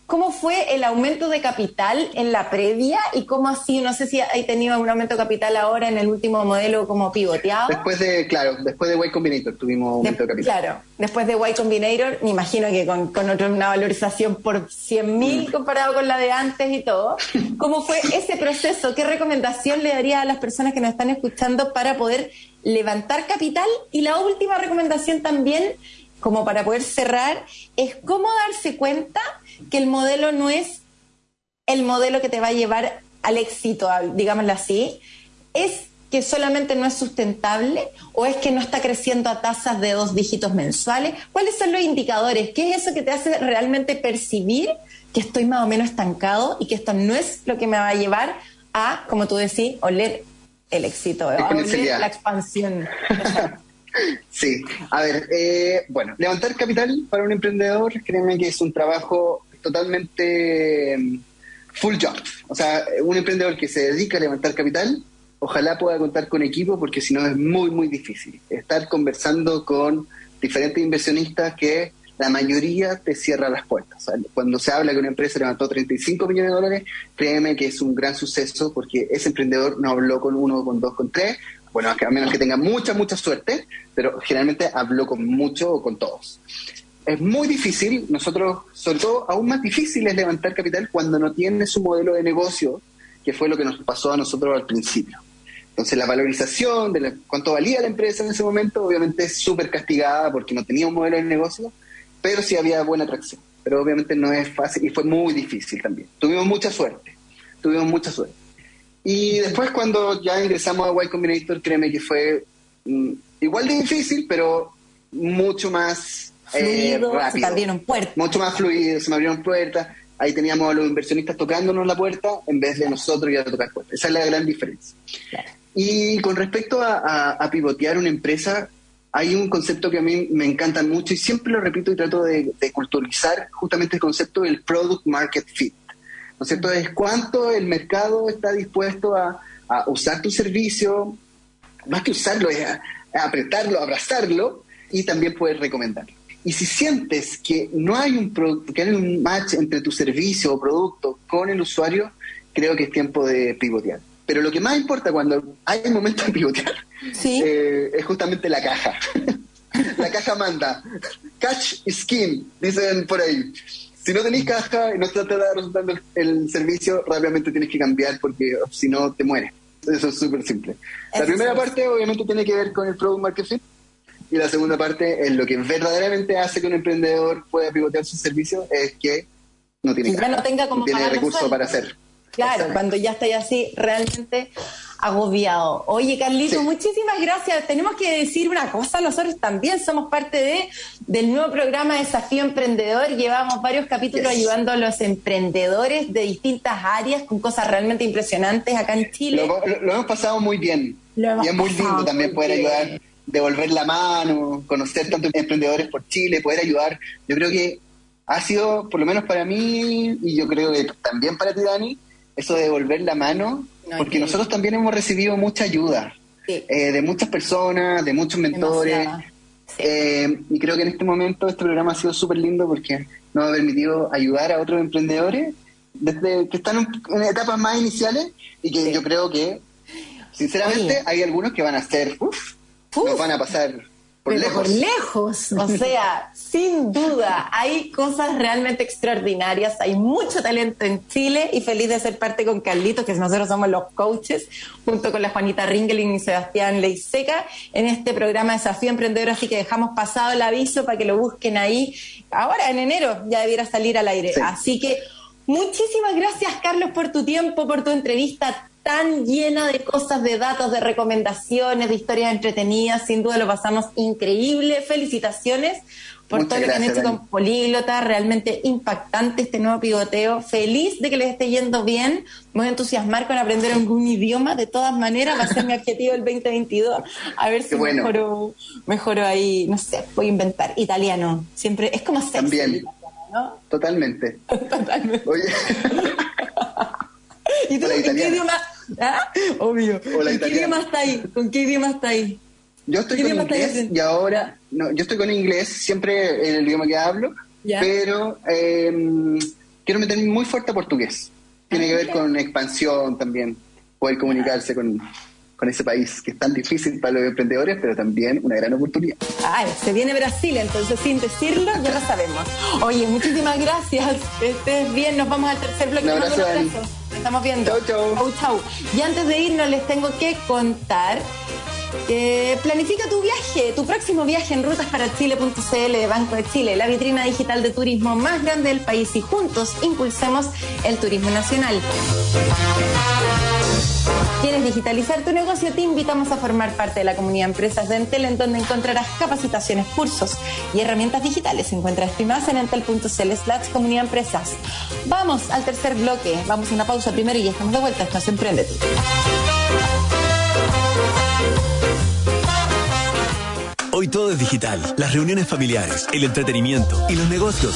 Speaker 2: ¿Cómo fue el aumento de capital en la previa y cómo así, no sé si hay tenido un aumento de capital ahora en el último modelo como pivoteado?
Speaker 3: Después de, claro, después de Y Combinator tuvimos aumento de, capital.
Speaker 2: Claro, después de Y Combinator, me imagino que con, con una valorización por 100 mil mm. comparado con la de antes y todo. ¿Cómo fue ese proceso? ¿Qué recomendación le daría a las personas que nos están escuchando para poder levantar capital? Y la última recomendación también, como para poder cerrar, es cómo darse cuenta que el modelo no es el modelo que te va a llevar al éxito, digámoslo así, es que solamente no es sustentable o es que no está creciendo a tasas de dos dígitos mensuales? ¿Cuáles son los indicadores? ¿Qué es eso que te hace realmente percibir que estoy más o menos estancado y que esto no es lo que me va a llevar a, como tú decís, oler el éxito, a oler la expansión?
Speaker 3: sí, a ver, eh, bueno, levantar capital para un emprendedor, créeme que es un trabajo totalmente mm, full job. O sea, un emprendedor que se dedica a levantar capital, ojalá pueda contar con equipo porque si no es muy, muy difícil. Estar conversando con diferentes inversionistas que la mayoría te cierra las puertas. cuando se habla que una empresa levantó 35 millones de dólares, créeme que es un gran suceso porque ese emprendedor no habló con uno, con dos, con tres. Bueno, a menos que tenga mucha, mucha suerte, pero generalmente habló con mucho o con todos es muy difícil, nosotros, sobre todo, aún más difícil es levantar capital cuando no tienes un modelo de negocio, que fue lo que nos pasó a nosotros al principio. Entonces, la valorización de cuánto valía la empresa en ese momento, obviamente es súper castigada porque no tenía un modelo de negocio, pero sí había buena atracción. Pero obviamente no es fácil y fue muy difícil también. Tuvimos mucha suerte, tuvimos mucha suerte. Y después, cuando ya ingresamos a Y Combinator, créeme que fue mm, igual de difícil, pero mucho más
Speaker 2: fluido, eh, se abrieron puertas.
Speaker 3: Mucho más fluido, se me abrieron puertas. Ahí teníamos a los inversionistas tocándonos la puerta en vez de nosotros ir a tocar puertas. Esa es la gran diferencia. Y con respecto a, pivotear una empresa, hay un concepto que a mí me encanta mucho y siempre lo repito y trato de, culturalizar justamente el concepto del product market fit. ¿No es cierto? Es cuánto el mercado está dispuesto a, usar tu servicio, más que usarlo, es a, apretarlo, abrazarlo y también poder recomendarlo. Y si sientes que no hay un que hay un match entre tu servicio o producto con el usuario, creo que es tiempo de pivotear. Pero lo que más importa cuando hay un momento de pivotear eh, es justamente la caja. la caja manda. Catch skin, dicen por ahí. Si no tenéis caja y no estás resultando el, servicio, rápidamente tienes que cambiar porque si no te mueres. Eso es súper simple. La primera parte obviamente tiene que ver con el product market fit y la segunda parte es lo que verdaderamente hace que un emprendedor pueda pivotear su servicio es que no tiene,
Speaker 2: no tenga como
Speaker 3: tiene recursos para hacer.
Speaker 2: Claro, cuando ya estáis así realmente agobiado. Oye, Carlito, muchísimas gracias. Tenemos que decir una cosa, nosotros también somos parte de del nuevo programa Desafío Emprendedor. Llevamos varios capítulos ayudando a los emprendedores de distintas áreas con cosas realmente impresionantes acá en Chile.
Speaker 3: Lo, hemos pasado muy bien. y es muy lindo también poder ayudar devolver la mano, conocer tantos emprendedores por Chile, poder ayudar. Yo creo que ha sido, por lo menos para mí, y yo creo que también para ti, Dani, eso de devolver la mano, porque nosotros también hemos recibido mucha ayuda eh, de muchas personas, de muchos mentores. Eh, y creo que en este momento este programa ha sido súper lindo porque nos ha permitido ayudar a otros emprendedores desde que están en, etapas más iniciales y que yo creo que, sinceramente, hay algunos que van a ser, nos van a pasar por lejos.
Speaker 2: por lejos, o sea, sin duda, hay cosas realmente extraordinarias, hay mucho talento en Chile y feliz de ser parte con Carlitos, que nosotros somos los coaches, junto con la Juanita Ringeling y Sebastián Leiseca, en este programa Desafío Emprendedor, así que dejamos pasado el aviso para que lo busquen ahí. Ahora, en enero, ya debiera salir al aire.
Speaker 3: Sí.
Speaker 2: Así que muchísimas gracias, Carlos, por tu tiempo, por tu entrevista tan llena de cosas, de datos, de recomendaciones, de historias entretenidas. Sin duda lo pasamos increíble. Felicitaciones por
Speaker 3: Muchas
Speaker 2: todo lo que han
Speaker 3: gracias,
Speaker 2: hecho
Speaker 3: Dani.
Speaker 2: con Políglota. Realmente impactante este nuevo pivoteo. Feliz de que les esté yendo bien. Me voy a entusiasmar con aprender algún idioma. De todas maneras, va a ser mi objetivo el 2022. A ver si
Speaker 3: bueno.
Speaker 2: mejoro, mejoro ahí, no sé, voy a inventar. Italiano. Siempre es como sexy.
Speaker 3: También.
Speaker 2: italiano, ¿no?
Speaker 3: Totalmente.
Speaker 2: Totalmente.
Speaker 3: Oye,
Speaker 2: ¿Y tú en qué idioma? ¿Ah? Obvio. ¿En qué idioma está ahí? ¿Con qué idioma está ahí?
Speaker 3: yo estoy
Speaker 2: ¿Qué
Speaker 3: con inglés y ahora, no, yo estoy con inglés, siempre en el idioma que hablo,
Speaker 2: Ya.
Speaker 3: pero eh, quiero meterme muy fuerte a portugués. Tiene que ver con expansión también, poder comunicarse con, con ese país que es tan difícil para los emprendedores, pero también una gran oportunidad.
Speaker 2: Ay, se viene Brasil, entonces sin decirlo, ya lo sabemos. Oye, muchísimas gracias. Estés bien, nos vamos al tercer bloque.
Speaker 3: Un abrazo,
Speaker 2: estamos viendo.
Speaker 3: Chau, chau.
Speaker 2: Chau, chau. Y antes de irnos, les tengo que contar. que planifica tu viaje, tu próximo viaje en rutasparachile.cl de Banco de Chile, la vitrina digital de turismo más grande del país y juntos impulsemos el turismo nacional. ¿Quieres digitalizar tu negocio? Te invitamos a formar parte de la comunidad Empresas de Entel, en donde encontrarás capacitaciones, cursos y herramientas digitales. Encuentra esto en entel.cl slash comunidad empresas. Vamos al tercer bloque. Vamos a una pausa primero y ya estamos de vuelta. Esto es Emprendete.
Speaker 4: Hoy todo es digital. Las reuniones familiares, el entretenimiento y los negocios.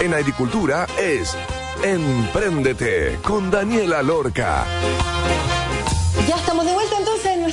Speaker 1: En agricultura es Empréndete con Daniela Lorca.
Speaker 2: Ya estamos de vuelta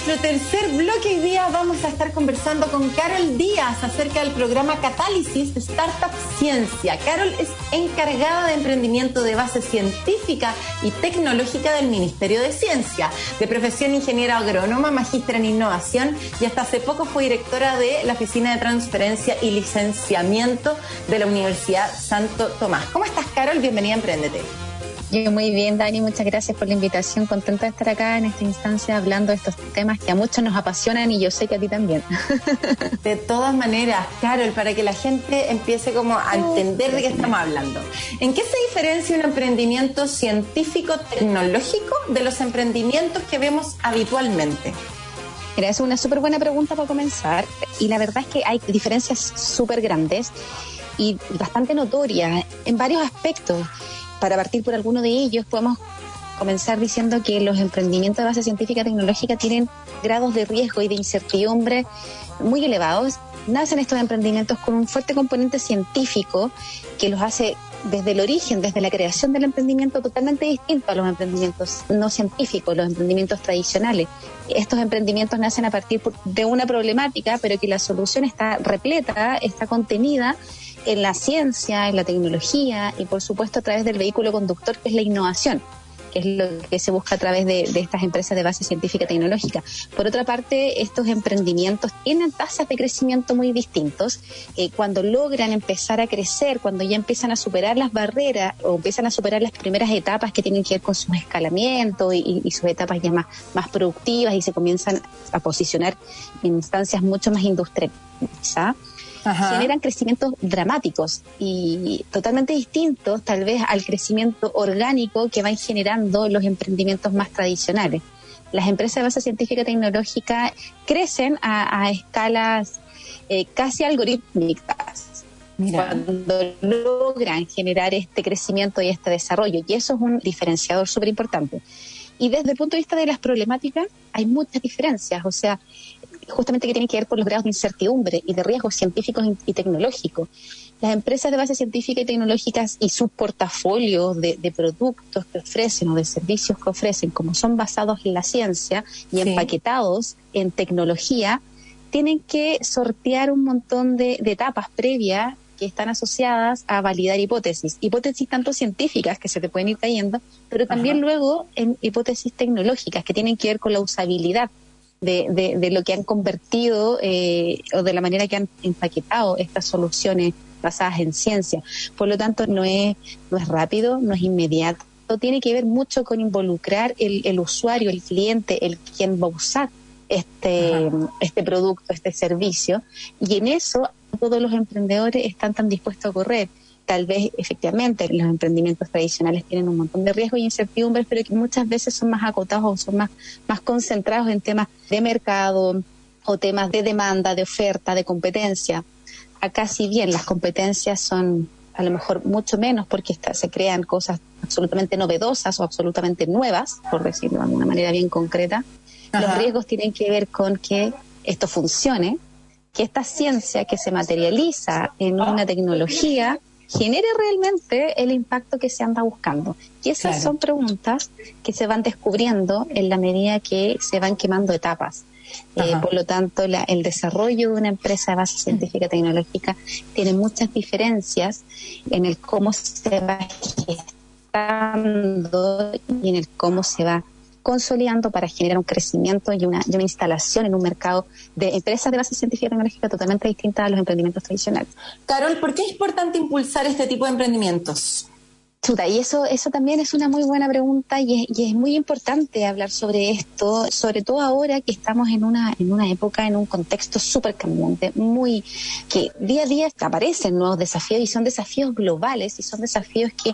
Speaker 2: nuestro tercer bloque. Hoy día vamos a estar conversando con Carol Díaz acerca del programa Catálisis Startup Ciencia. Carol es encargada de emprendimiento de base científica y tecnológica del Ministerio de Ciencia. De profesión ingeniera agrónoma, magíster en innovación y hasta hace poco fue directora de la Oficina de Transferencia y Licenciamiento de la Universidad Santo Tomás. ¿Cómo estás, Carol? Bienvenida a Emprendete.
Speaker 6: Yo muy bien, Dani, muchas gracias por la invitación. Contenta de estar acá en esta instancia hablando de estos temas que a muchos nos apasionan y yo sé que a ti también.
Speaker 2: De todas maneras, Carol, para que la gente empiece como a entender de qué estamos hablando. ¿En qué se diferencia un emprendimiento científico-tecnológico de los emprendimientos que vemos habitualmente?
Speaker 6: Mira, es una súper buena pregunta para comenzar y la verdad es que hay diferencias súper grandes y bastante notorias en varios aspectos. Para partir por alguno de ellos, podemos comenzar diciendo que los emprendimientos de base científica tecnológica tienen grados de riesgo y de incertidumbre muy elevados. Nacen estos emprendimientos con un fuerte componente científico que los hace desde el origen, desde la creación del emprendimiento, totalmente distinto a los emprendimientos no científicos, los emprendimientos tradicionales. Estos emprendimientos nacen a partir de una problemática, pero que la solución está repleta, está contenida en la ciencia, en la tecnología y por supuesto a través del vehículo conductor que es la innovación, que es lo que se busca a través de, estas empresas de base científica y tecnológica. Por otra parte, estos emprendimientos tienen tasas de crecimiento muy distintos. Eh, cuando logran empezar a crecer, cuando ya empiezan a superar las barreras o empiezan a superar las primeras etapas que tienen que ver con su escalamiento y, sus etapas ya más, más productivas y se comienzan a posicionar en instancias mucho más industriales generan crecimientos dramáticos y totalmente distintos tal vez al crecimiento orgánico que van generando los emprendimientos más tradicionales. Las empresas de base científica y tecnológica crecen a, escalas eh, casi algorítmicas. cuando logran generar este crecimiento y este desarrollo. Y eso es un diferenciador súper importante. Y desde el punto de vista de las problemáticas, hay muchas diferencias. O sea, justamente que tiene que ver con los grados de incertidumbre y de riesgos científicos y tecnológicos. Las empresas de base científica y tecnológicas y sus portafolios de, productos que ofrecen o de servicios que ofrecen, como son basados en la ciencia y empaquetados en tecnología, tienen que sortear un montón de, etapas previas que están asociadas a validar hipótesis. Hipótesis tanto científicas que se te pueden ir cayendo, pero también luego en hipótesis tecnológicas que tienen que ver con la usabilidad de, de, lo que han convertido eh, o de la manera que han empaquetado estas soluciones basadas en ciencia. Por lo tanto, no es, no es rápido, no es inmediato. Tiene que ver mucho con involucrar el, el usuario, el cliente, el quien va a usar este, este producto, este servicio. Y en eso todos los emprendedores están tan dispuestos a correr tal vez efectivamente los emprendimientos tradicionales tienen un montón de riesgos y incertidumbres, pero que muchas veces son más acotados o son más, más concentrados en temas de mercado o temas de demanda, de oferta, de competencia. Acá si bien las competencias son a lo mejor mucho menos porque se crean cosas absolutamente novedosas o absolutamente nuevas, por decirlo de alguna manera bien concreta, los riesgos tienen que ver con que esto funcione, que esta ciencia que se materializa en una tecnología genere realmente el impacto que se anda buscando. Y esas son preguntas que se van descubriendo en la medida que se van quemando etapas. Eh, por lo tanto, el desarrollo de una empresa de base científica tecnológica tiene muchas diferencias en el cómo se va gestando y en el cómo se va consolidando para generar un crecimiento y una, instalación en un mercado de empresas de base científica y tecnológica totalmente distinta a los emprendimientos tradicionales.
Speaker 2: Carol, ¿por qué es importante impulsar este tipo de emprendimientos?
Speaker 6: Y eso, eso también es una muy buena pregunta y es, muy importante hablar sobre esto, sobre todo ahora que estamos en una, en una época, en un contexto súper cambiante, muy, que día a día aparecen nuevos desafíos y son desafíos globales y son desafíos que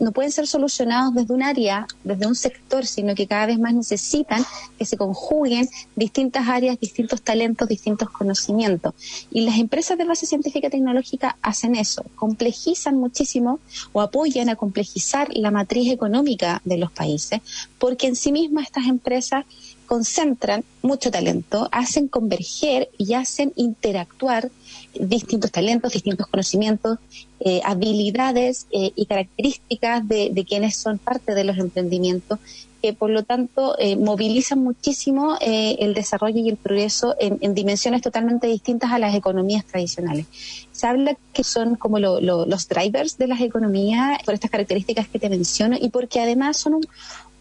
Speaker 6: no, pueden ser solucionados desde un área, desde un sector, sino que cada vez más necesitan que se conjuguen distintas áreas, distintos talentos, distintos conocimientos. Y las empresas de base científica y tecnológica hacen eso, complejizan muchísimo o apoyan a complejizar la matriz económica de los países, porque en sí mismas estas empresas concentran mucho talento, hacen converger y hacen interactuar distintos talentos, distintos conocimientos, eh, habilidades eh, y características de, quienes son parte de los emprendimientos que por lo tanto eh, movilizan muchísimo el desarrollo y el progreso en, dimensiones totalmente distintas a las economías tradicionales. Se habla que son como los drivers de las economías por estas características que te menciono y porque además son un,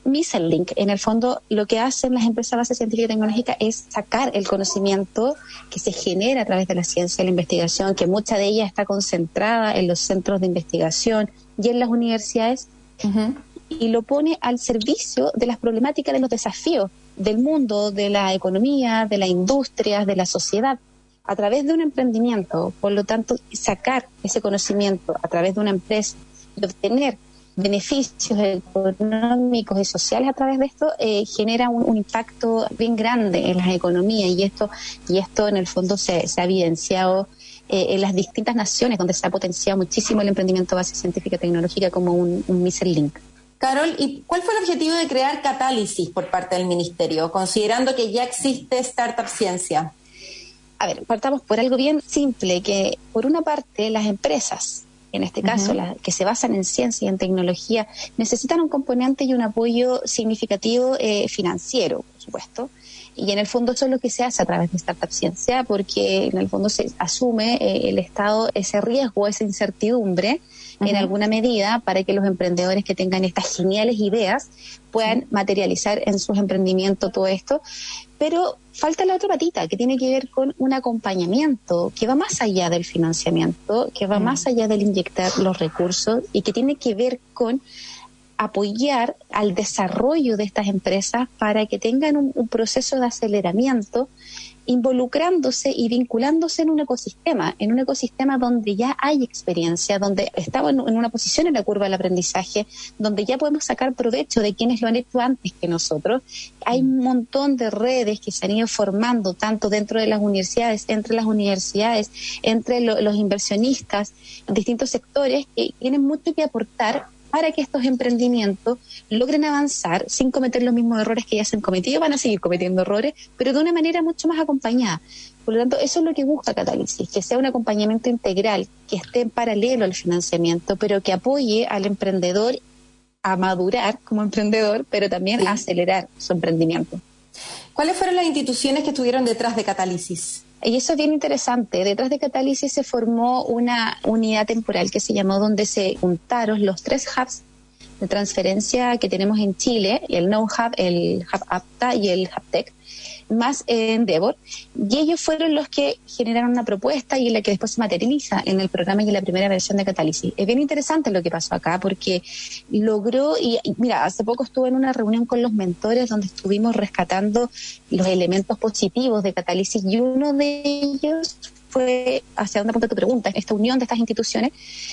Speaker 6: Missile Link. En el fondo, lo que hacen las empresas de base científica y tecnológica es sacar el conocimiento que se genera a través de la ciencia y la investigación, que mucha de ella está concentrada en los centros de investigación y en las universidades, y lo pone al servicio de las problemáticas, de los desafíos del mundo, de la economía, de la industria, de la sociedad a través de un emprendimiento. Por lo tanto, sacar ese conocimiento a través de una empresa y obtener beneficios económicos y sociales a través de esto eh, genera un, impacto bien grande en las economías y esto y esto en el fondo se, ha evidenciado eh, en las distintas naciones donde se ha potenciado muchísimo el emprendimiento base científica y tecnológica como un, un link.
Speaker 2: Carol, ¿y cuál fue el objetivo de crear Catálisis por parte del Ministerio, considerando que ya existe Startup Ciencia?
Speaker 6: A ver, partamos por algo bien simple, que por una parte las empresas en este caso, que se basan en ciencia y en tecnología, necesitan un componente y un apoyo significativo eh, financiero, por supuesto. Y en el fondo eso es lo que se hace a través de Startup Ciencia, porque en el fondo se asume eh, el Estado ese riesgo, esa incertidumbre en alguna medida para que los emprendedores que tengan estas geniales ideas puedan materializar en sus emprendimientos todo esto. Pero falta la otra patita que tiene que ver con un acompañamiento que va más allá del financiamiento, que va más allá del inyectar los recursos y que tiene que ver con apoyar al desarrollo de estas empresas para que tengan un, proceso de aceleramiento involucrándose y vinculándose en un ecosistema, en un ecosistema donde ya hay experiencia, donde estamos en, una posición en la curva del aprendizaje, donde ya podemos sacar provecho de quienes lo han hecho antes que nosotros. Hay un montón de redes que se han ido formando, tanto dentro de las universidades, entre las universidades, entre los inversionistas, distintos sectores, que tienen mucho que aportar para que estos emprendimientos logren avanzar sin cometer los mismos errores que ya se han cometido. Van a seguir cometiendo errores, pero de una manera mucho más acompañada. Por lo tanto, eso es lo que busca Catálisis, que sea un acompañamiento integral, que esté en paralelo al financiamiento, pero que apoye al emprendedor a madurar como emprendedor, pero también a acelerar su emprendimiento.
Speaker 2: ¿Cuáles fueron las instituciones que estuvieron detrás de Catálisis?
Speaker 6: Y eso es bien interesante. Detrás de Catálisis se formó una unidad temporal que se llamó donde se juntaron los tres hubs de transferencia que tenemos en Chile, el No Hub, el Hub APTA y el Hub Tech más en Endeavor, y ellos fueron los que generaron una propuesta y la que después se materializa en el programa y en la primera versión de Catálisis. Es bien interesante lo que pasó acá porque logró, y, mira, hace poco estuve en una reunión con los mentores donde estuvimos rescatando los elementos positivos de Catálisis y uno de ellos fue hacia dónde apunta tu pregunta. Esta unión de estas instituciones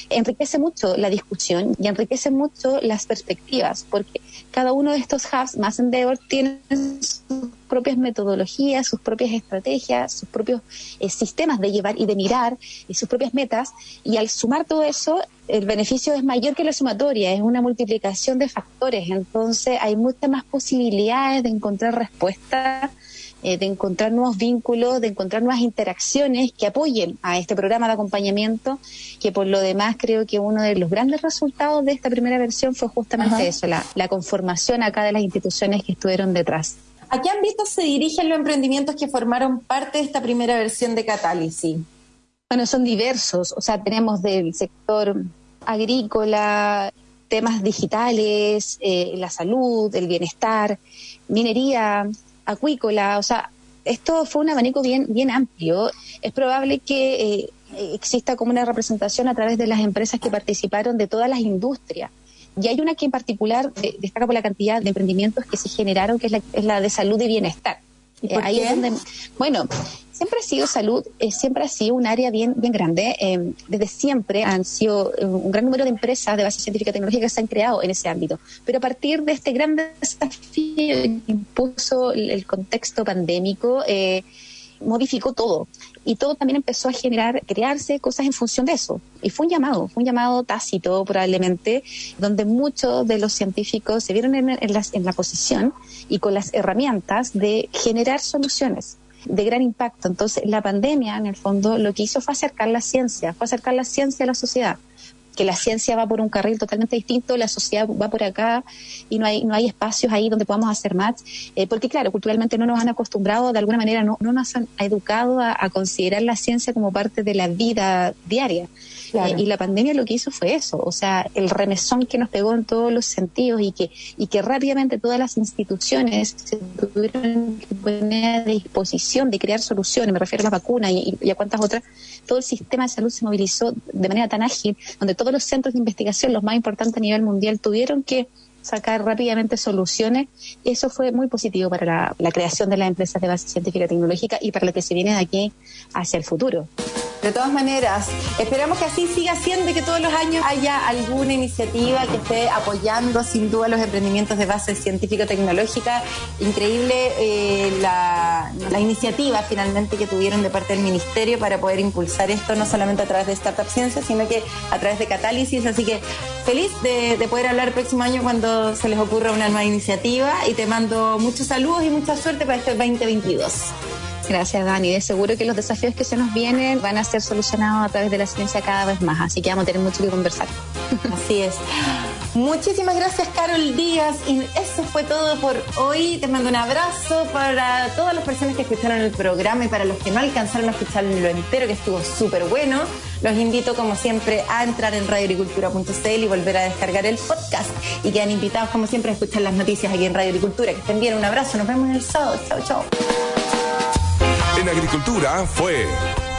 Speaker 6: enriquece mucho la discusión y enriquece mucho las perspectivas, porque cada uno de estos hubs más Endeavor tiene sus propias metodologías, sus propias estrategias, sus propios eh, sistemas de llevar y de mirar y sus propias metas. Y al sumar todo eso, el beneficio es mayor que la sumatoria, es una multiplicación de factores. Entonces hay muchas más posibilidades de encontrar respuestas eh, de encontrar nuevos vínculos, de encontrar nuevas interacciones que apoyen a este programa de acompañamiento, que por lo demás creo que uno de los grandes resultados de esta primera versión fue justamente eso, la, la conformación acá de las instituciones que estuvieron detrás.
Speaker 2: ¿A qué ámbitos se dirigen los emprendimientos que formaron parte de esta primera versión de Catálisis?
Speaker 6: Bueno, son diversos, o sea, tenemos del sector agrícola, temas digitales, eh, la salud, el bienestar, minería, acuícola, o sea, esto fue un abanico bien, bien amplio. Es probable que eh, exista como una representación a través de las empresas que participaron de todas las industrias. Y hay una que en particular destaca por la cantidad de emprendimientos que se generaron, que es la, es la de salud y bienestar.
Speaker 2: ¿Y por eh, qué?
Speaker 6: bueno, siempre ha sido salud, eh, siempre ha sido un área bien, bien grande. Eh, desde siempre han sido un gran número de empresas de base científica y tecnológica que se han creado en ese ámbito. Pero a partir de este gran desafío que impuso el, contexto pandémico, modificó todo. Y todo también empezó a generar, crearse cosas en función de eso. Y fue un llamado, fue un llamado tácito probablemente, donde muchos de los científicos se vieron en, en la posición y con las herramientas de generar soluciones de gran impacto. Entonces, la pandemia, en el fondo, lo que hizo fue acercar la ciencia, fue acercar la ciencia a la sociedad que la ciencia va por un carril totalmente distinto, la sociedad va por acá y no hay, no hay espacios ahí donde podamos hacer match, eh, porque claro, culturalmente no nos han acostumbrado, de alguna manera no, no nos han educado a, considerar la ciencia como parte de la vida diaria. Eh, y la pandemia lo que hizo fue eso, o sea, el remesón que nos pegó en todos los sentidos y que, y que rápidamente todas las instituciones se tuvieron que poner a disposición de crear soluciones, me refiero a las vacunas y, a cuántas otras, todo el sistema de salud se movilizó de manera tan ágil, donde todos los centros de investigación, los más importantes a nivel mundial, tuvieron que sacar rápidamente soluciones. Eso fue muy positivo para la, creación de las empresas de base científica y tecnológica y para lo que se viene de aquí hacia el futuro.
Speaker 2: De todas maneras, esperamos que así siga siendo y que todos los años haya alguna iniciativa que esté apoyando sin duda los emprendimientos de base científico-tecnológica. Increíble eh, la, iniciativa finalmente que tuvieron de parte del Ministerio para poder impulsar esto, no solamente a través de Startup Ciencia, sino que a través de Catálisis. Así que feliz de, de poder hablar el próximo año cuando se les ocurra una nueva iniciativa y te mando muchos saludos y mucha suerte para este 2022.
Speaker 6: Gracias, Dani. De seguro que los desafíos que se nos vienen van a ser solucionados a través de la ciencia cada vez más, así que vamos a tener mucho que conversar.
Speaker 2: Así es. Muchísimas gracias, Carol Díaz. Y eso fue todo por hoy. Te mando un abrazo para todas las personas que escucharon el programa y para los que no alcanzaron a escucharlo entero, que estuvo súper bueno. Los invito, como siempre, a entrar en radioagricultura.cl y volver a descargar el podcast. Y quedan invitados, como siempre, a escuchar las noticias aquí en Radio Agricultura. Que estén bien. Un abrazo. Nos vemos el sábado. Chao, chao.
Speaker 1: En Agricultura fue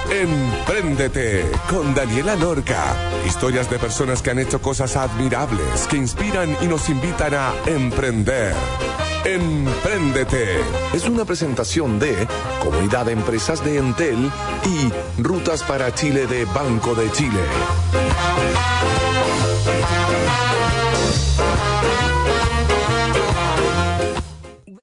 Speaker 1: Empréndete con Daniela Norca. Historias de personas que han hecho cosas admirables, que inspiran y nos invitan a emprender. Empréndete. Es una presentación de Comunidad de Empresas de Entel y Rutas para Chile de Banco de Chile.